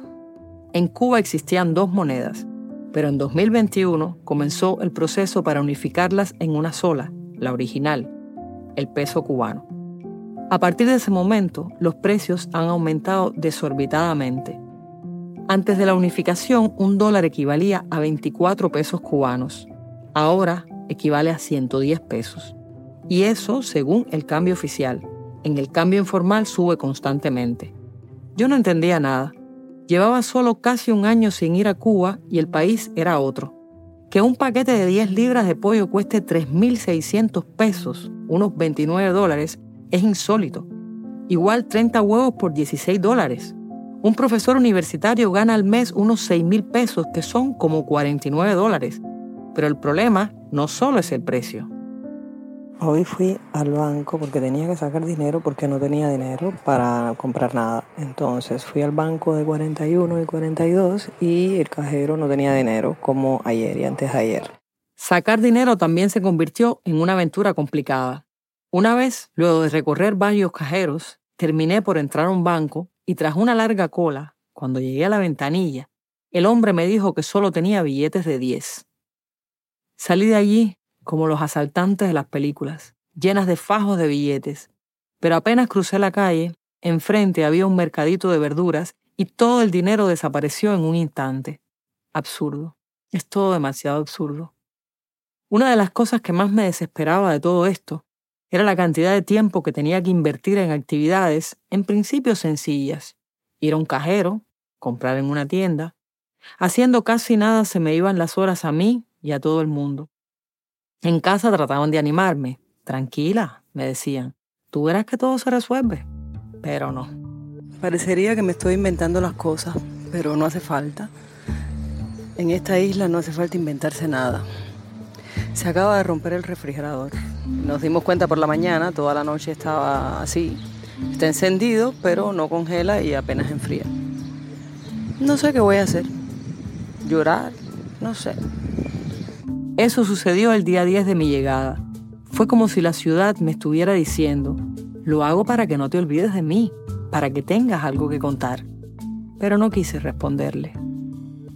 En Cuba existían dos monedas, pero en 2021 comenzó el proceso para unificarlas en una sola, la original, el peso cubano. A partir de ese momento, los precios han aumentado desorbitadamente antes de la unificación, un dólar equivalía a 24 pesos cubanos. Ahora equivale a 110 pesos. Y eso según el cambio oficial. En el cambio informal sube constantemente. Yo no entendía nada. Llevaba solo casi un año sin ir a Cuba y el país era otro. Que un paquete de 10 libras de pollo cueste 3.600 pesos, unos 29 dólares, es insólito. Igual 30 huevos por 16 dólares. Un profesor universitario gana al mes unos 6 mil pesos, que son como 49 dólares. Pero el problema no solo es el precio. Hoy fui al banco porque tenía que sacar dinero porque no tenía dinero para comprar nada. Entonces fui al banco de 41 y 42 y el cajero no tenía dinero como ayer y antes de ayer. Sacar dinero también se convirtió en una aventura complicada. Una vez, luego de recorrer varios cajeros, terminé por entrar a un banco y tras una larga cola, cuando llegué a la ventanilla, el hombre me dijo que solo tenía billetes de 10. Salí de allí como los asaltantes de las películas, llenas de fajos de billetes, pero apenas crucé la calle, enfrente había un mercadito de verduras y todo el dinero desapareció en un instante. Absurdo. Es todo demasiado absurdo. Una de las cosas que más me desesperaba de todo esto era la cantidad de tiempo que tenía que invertir en actividades en principio sencillas. Ir a un cajero, comprar en una tienda. Haciendo casi nada se me iban las horas a mí y a todo el mundo. En casa trataban de animarme. Tranquila, me decían. Tú verás que todo se resuelve. Pero no. Parecería que me estoy inventando las cosas, pero no hace falta. En esta isla no hace falta inventarse nada. Se acaba de romper el refrigerador. Nos dimos cuenta por la mañana, toda la noche estaba así. Está encendido, pero no congela y apenas enfría. No sé qué voy a hacer. Llorar, no sé. Eso sucedió el día 10 de mi llegada. Fue como si la ciudad me estuviera diciendo, lo hago para que no te olvides de mí, para que tengas algo que contar. Pero no quise responderle.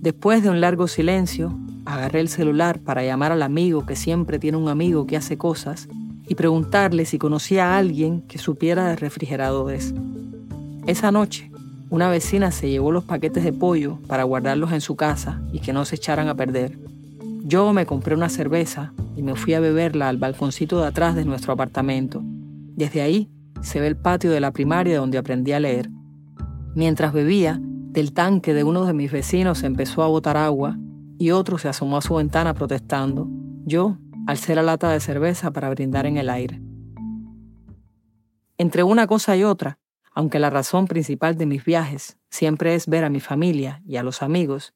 Después de un largo silencio, Agarré el celular para llamar al amigo que siempre tiene un amigo que hace cosas y preguntarle si conocía a alguien que supiera de refrigeradores. Esa noche, una vecina se llevó los paquetes de pollo para guardarlos en su casa y que no se echaran a perder. Yo me compré una cerveza y me fui a beberla al balconcito de atrás de nuestro apartamento. Desde ahí se ve el patio de la primaria donde aprendí a leer. Mientras bebía, Del tanque de uno de mis vecinos empezó a botar agua y otro se asomó a su ventana protestando. Yo alcé la lata de cerveza para brindar en el aire. Entre una cosa y otra, aunque la razón principal de mis viajes siempre es ver a mi familia y a los amigos,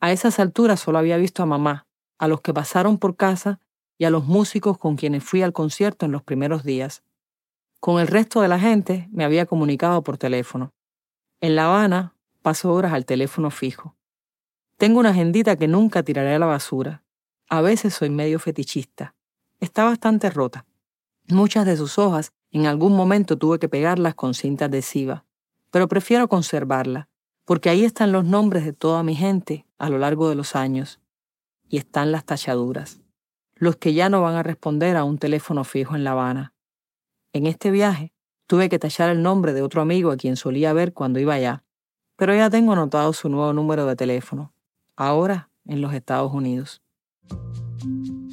a esas alturas solo había visto a mamá, a los que pasaron por casa y a los músicos con quienes fui al concierto en los primeros días. Con el resto de la gente me había comunicado por teléfono. En La Habana paso horas al teléfono fijo. Tengo una agendita que nunca tiraré a la basura. A veces soy medio fetichista. Está bastante rota. Muchas de sus hojas en algún momento tuve que pegarlas con cinta adhesiva, pero prefiero conservarla, porque ahí están los nombres de toda mi gente a lo largo de los años, y están las tachaduras, los que ya no van a responder a un teléfono fijo en La Habana. En este viaje tuve que tachar el nombre de otro amigo a quien solía ver cuando iba allá, pero ya tengo anotado su nuevo número de teléfono, ahora en los Estados Unidos.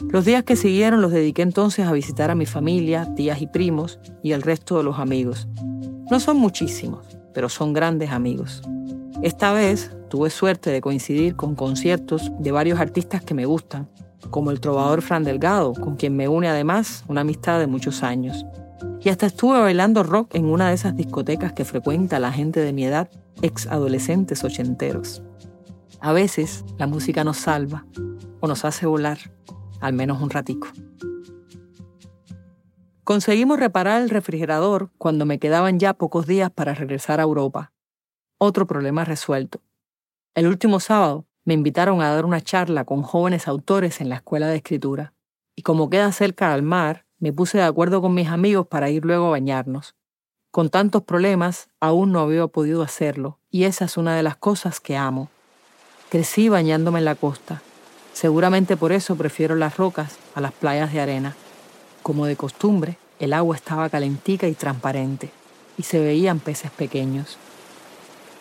Los días que siguieron los dediqué entonces a visitar a mi familia, tías y primos y el resto de los amigos. No son muchísimos, pero son grandes amigos. Esta vez tuve suerte de coincidir con conciertos de varios artistas que me gustan, como el trovador Fran Delgado, con quien me une además una amistad de muchos años. Y hasta estuve bailando rock en una de esas discotecas que frecuenta la gente de mi edad, ex adolescentes ochenteros. A veces la música nos salva o nos hace volar al menos un ratico. Conseguimos reparar el refrigerador cuando me quedaban ya pocos días para regresar a Europa. Otro problema resuelto. El último sábado me invitaron a dar una charla con jóvenes autores en la escuela de escritura, y como queda cerca al mar, me puse de acuerdo con mis amigos para ir luego a bañarnos. Con tantos problemas, aún no había podido hacerlo, y esa es una de las cosas que amo. Crecí bañándome en la costa, Seguramente por eso prefiero las rocas a las playas de arena. Como de costumbre, el agua estaba calentica y transparente, y se veían peces pequeños.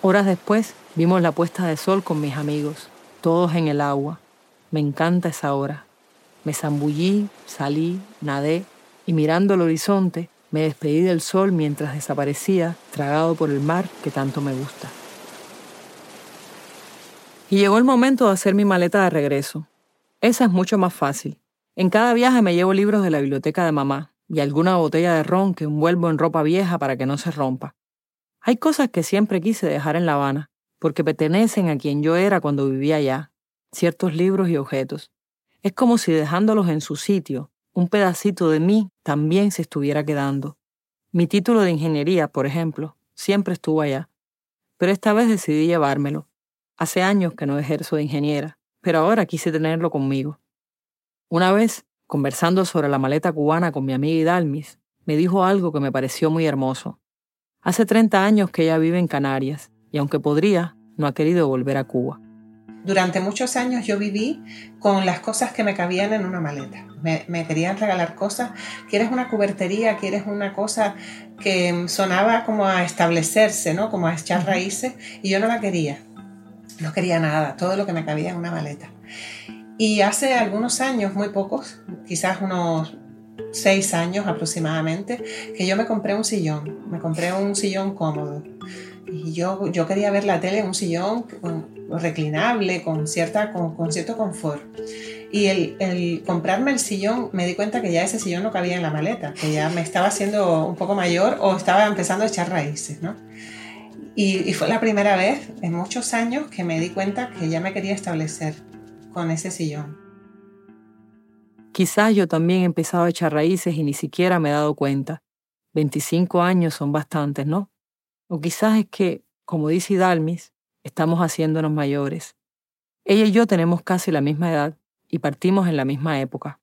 Horas después vimos la puesta de sol con mis amigos, todos en el agua. Me encanta esa hora. Me zambullí, salí, nadé, y mirando el horizonte, me despedí del sol mientras desaparecía, tragado por el mar que tanto me gusta. Y llegó el momento de hacer mi maleta de regreso. Esa es mucho más fácil. En cada viaje me llevo libros de la biblioteca de mamá y alguna botella de ron que envuelvo en ropa vieja para que no se rompa. Hay cosas que siempre quise dejar en La Habana, porque pertenecen a quien yo era cuando vivía allá, ciertos libros y objetos. Es como si dejándolos en su sitio, un pedacito de mí también se estuviera quedando. Mi título de ingeniería, por ejemplo, siempre estuvo allá, pero esta vez decidí llevármelo Hace años que no ejerzo de ingeniera, pero ahora quise tenerlo conmigo. Una vez, conversando sobre la maleta cubana con mi amiga Hidalmis, me dijo algo que me pareció muy hermoso. Hace 30 años que ella vive en Canarias y aunque podría, no ha querido volver a Cuba. Durante muchos años yo viví con las cosas que me cabían en una maleta. Me, querían regalar cosas. ¿Quieres una cubertería? ¿Quieres una cosa que sonaba como a establecerse, ¿no? Como a echar raíces? Y yo no la quería. No quería nada, todo lo que me cabía en una maleta. Y hace algunos años, muy pocos, quizás unos seis años aproximadamente, que yo me compré un sillón, me compré un sillón cómodo. Y yo, yo quería ver la tele en un sillón reclinable, con, cierta, con, cierto confort. Y el, comprarme el sillón, me di cuenta que ya ese sillón no cabía en la maleta, que ya me estaba haciendo un poco mayor o estaba empezando a echar raíces, ¿no? Y, fue la primera vez en muchos años que me di cuenta que ya me quería establecer con ese sillón. Quizás yo también he empezado a echar raíces y ni siquiera me he dado cuenta. 25 años son bastantes, ¿no? O quizás es que, como dice Dalmis, estamos haciéndonos mayores. Ella y yo tenemos casi la misma edad y partimos en la misma época.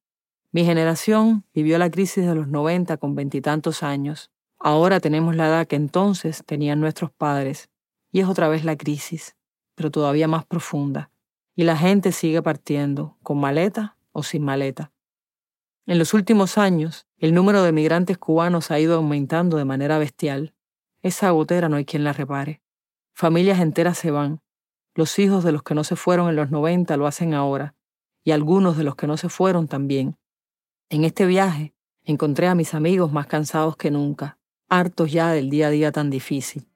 Mi generación vivió la crisis de los 90 con veintitantos años Ahora tenemos la edad que entonces tenían nuestros padres y es otra vez la crisis, pero todavía más profunda. Y la gente sigue partiendo, con maleta o sin maleta. En los últimos años, el número de migrantes cubanos ha ido aumentando de manera bestial. Esa gotera no hay quien la repare. Familias enteras se van. Los hijos de los que no se fueron en los 90 lo hacen ahora, y algunos de los que no se fueron también. En este viaje encontré a mis amigos más cansados que nunca, hartos ya del día a día tan difícil.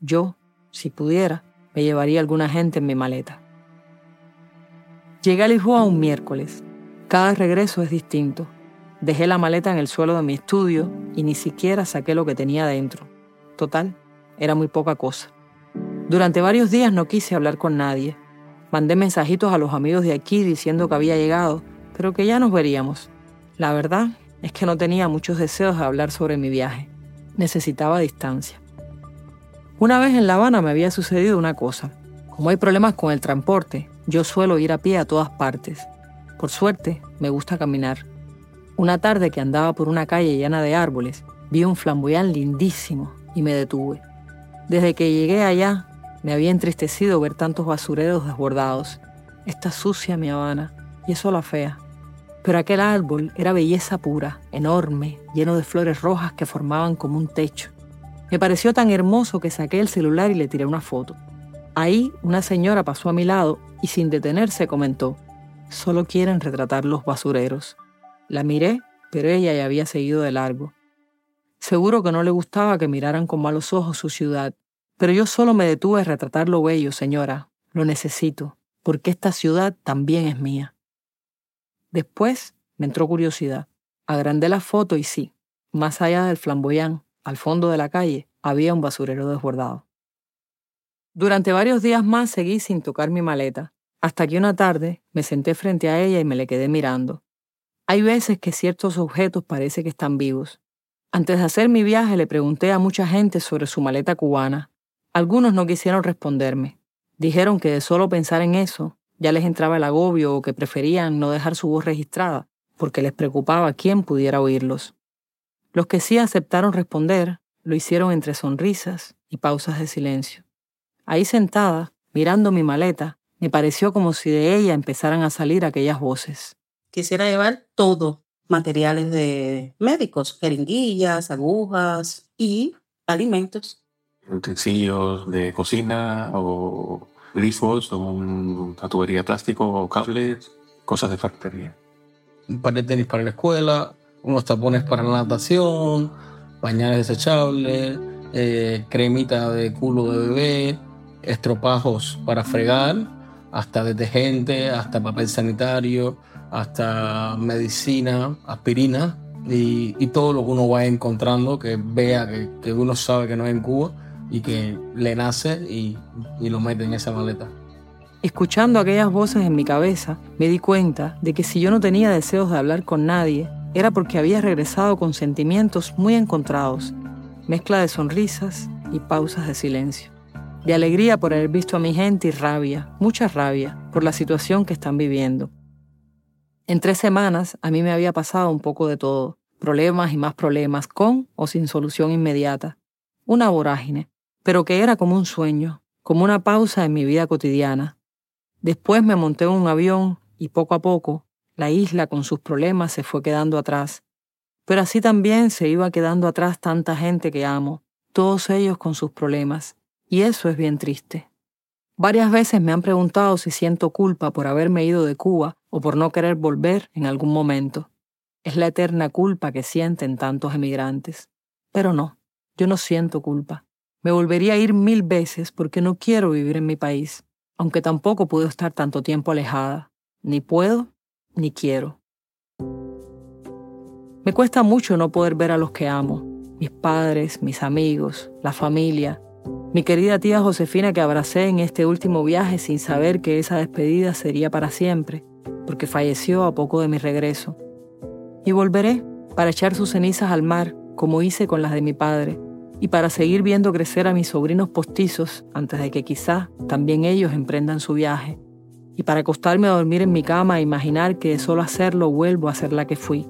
Yo, si pudiera, me llevaría alguna gente en mi maleta. Llegué a Lisboa un miércoles. Cada regreso es distinto. Dejé la maleta en el suelo de mi estudio y ni siquiera saqué lo que tenía dentro. Total, era muy poca cosa. Durante varios días no quise hablar con nadie. Mandé mensajitos a los amigos de aquí diciendo que había llegado, pero que ya nos veríamos. La verdad es que no tenía muchos deseos de hablar sobre mi viaje. Necesitaba distancia. Una vez en La Habana me había sucedido una cosa. Como hay problemas con el transporte, yo suelo ir a pie a todas partes. Por suerte, me gusta caminar. Una tarde que andaba por una calle llena de árboles, vi un flamboyán lindísimo y me detuve. Desde que llegué allá, me había entristecido ver tantos basureros desbordados. Esta sucia mi Habana, y eso la fea. Pero aquel árbol era belleza pura, enorme, lleno de flores rojas que formaban como un techo. Me pareció tan hermoso que saqué el celular y le tiré una foto. Ahí una señora pasó a mi lado y sin detenerse comentó, solo quieren retratar los basureros. La miré, pero ella ya había seguido de largo. Seguro que no le gustaba que miraran con malos ojos su ciudad, pero yo solo me detuve a retratar lo bello, señora. Lo necesito, porque esta ciudad también es mía. Después me entró curiosidad. Agrandé la foto y sí, más allá del flamboyán, al fondo de la calle, había un basurero desbordado. Durante varios días más seguí sin tocar mi maleta, hasta que una tarde me senté frente a ella y me le quedé mirando. Hay veces que ciertos objetos parece que están vivos. Antes de hacer mi viaje le pregunté a mucha gente sobre su maleta cubana. Algunos no quisieron responderme. Dijeron que de solo pensar en eso ya les entraba el agobio o que preferían no dejar su voz registrada, porque les preocupaba quién pudiera oírlos. Los que sí aceptaron responder lo hicieron entre sonrisas y pausas de silencio. Ahí sentada, mirando mi maleta, me pareció como si de ella empezaran a salir aquellas voces. Quisiera llevar todo, materiales de médicos, jeringuillas, agujas y alimentos. Utensilios de cocina o grifos, una tubería de plástico o cables, cosas de factoría. Un par de tenis para la escuela, unos tapones para la natación, pañales desechables, eh, cremita de culo de bebé, estropajos para fregar, hasta detergente, hasta papel sanitario, hasta medicina, aspirina y, todo lo que uno va encontrando que vea que, que uno sabe que no es en Cuba y que le nace y, y lo mete en esa maleta. Escuchando aquellas voces en mi cabeza, me di cuenta de que si yo no tenía deseos de hablar con nadie, era porque había regresado con sentimientos muy encontrados, mezcla de sonrisas y pausas de silencio, de alegría por haber visto a mi gente y rabia, mucha rabia, por la situación que están viviendo. En tres semanas a mí me había pasado un poco de todo, problemas y más problemas, con o sin solución inmediata, una vorágine, pero que era como un sueño, como una pausa en mi vida cotidiana. Después me monté en un avión y poco a poco la isla con sus problemas se fue quedando atrás. Pero así también se iba quedando atrás tanta gente que amo, todos ellos con sus problemas, y eso es bien triste. Varias veces me han preguntado si siento culpa por haberme ido de Cuba o por no querer volver en algún momento. Es la eterna culpa que sienten tantos emigrantes. Pero no, yo no siento culpa. Me volvería a ir mil veces porque no quiero vivir en mi país, aunque tampoco puedo estar tanto tiempo alejada. Ni puedo, ni quiero. Me cuesta mucho no poder ver a los que amo, mis padres, mis amigos, la familia, mi querida tía Josefina que abracé en este último viaje sin saber que esa despedida sería para siempre, porque falleció a poco de mi regreso. Y volveré para echar sus cenizas al mar, como hice con las de mi padre, y para seguir viendo crecer a mis sobrinos postizos antes de que quizá también ellos emprendan su viaje, y para acostarme a dormir en mi cama e imaginar que de solo hacerlo vuelvo a ser la que fui,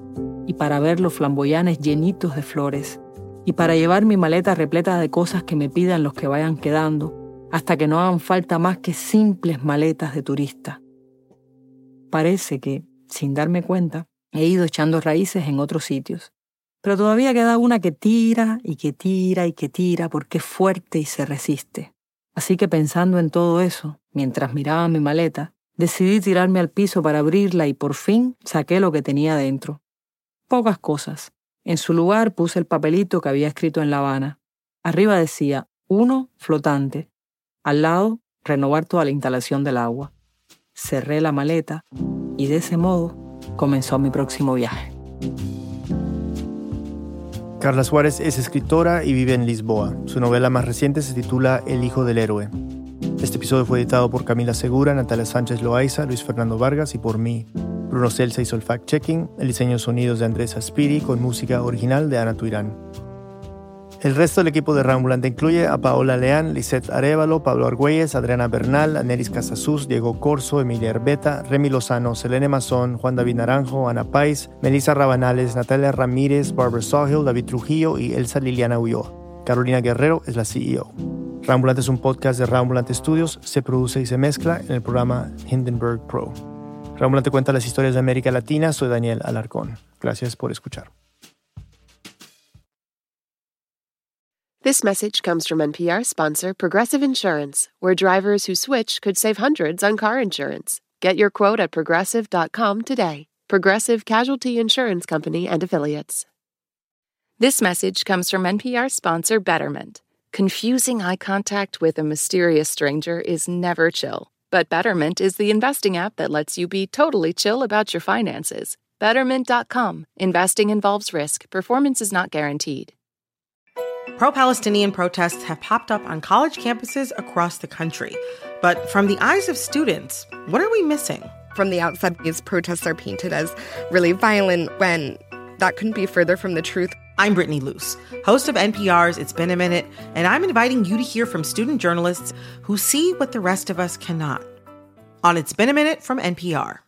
y para ver los flamboyanes llenitos de flores, y para llevar mi maleta repleta de cosas que me pidan los que vayan quedando, hasta que no hagan falta más que simples maletas de turista. Parece que, sin darme cuenta, he ido echando raíces en otros sitios, pero todavía queda una que tira y que tira y que tira porque es fuerte y se resiste. Así que pensando en todo eso, mientras miraba mi maleta, decidí tirarme al piso para abrirla y por fin saqué lo que tenía dentro. Pocas cosas. En su lugar puse el papelito que había escrito en La Habana. Arriba decía, uno flotante. Al lado, renovar toda la instalación del agua. Cerré la maleta y de ese modo comenzó mi próximo viaje. Carla Suárez es escritora y vive en Lisboa. Su novela más reciente se titula El hijo del héroe. Este episodio fue editado por Camila Segura, Natalia Sánchez Loaiza, Luis Fernando Vargas y por mí. Bruno Celsa hizo el fact-checking, el diseño de sonidos de Andrés Aspiri con música original de Ana Tuirán. El resto del equipo de Rambulante incluye a Paola Leán, Lisette Arevalo, Pablo Argüelles, Adriana Bernal, Anelis Casasus, Diego Corso, Emilia Herbeta, Remy Lozano, Selene Mazón, Juan David Naranjo, Ana Pais, Melissa Rabanales, Natalia Ramírez, Barbara Sawhill, David Trujillo y Elsa Liliana Ulloa. Carolina Guerrero es la CEO. Rambulante es un podcast de Rambulante Studios, se produce y se mezcla en el programa Hindenburg Pro. Rambulante cuenta las historias de América Latina, soy Daniel Alarcón. Gracias por escuchar. This message comes from NPR sponsor Progressive Insurance, where drivers who switch could save hundreds on car insurance. Get your quote at progressive.com today. Progressive Casualty Insurance Company and Affiliates. This message comes from NPR sponsor Betterment. Confusing eye contact with a mysterious stranger is never chill, but Betterment is the investing app that lets you be totally chill about your finances. Betterment.com. Investing involves risk, performance is not guaranteed. Pro Palestinian protests have popped up on college campuses across the country. But from the eyes of students, what are we missing? From the outside, these protests are painted as really violent when that couldn't be further from the truth. I'm Brittany Luce, host of NPR's It's Been a Minute, and I'm inviting you to hear from student journalists who see what the rest of us cannot. On It's Been a Minute from NPR.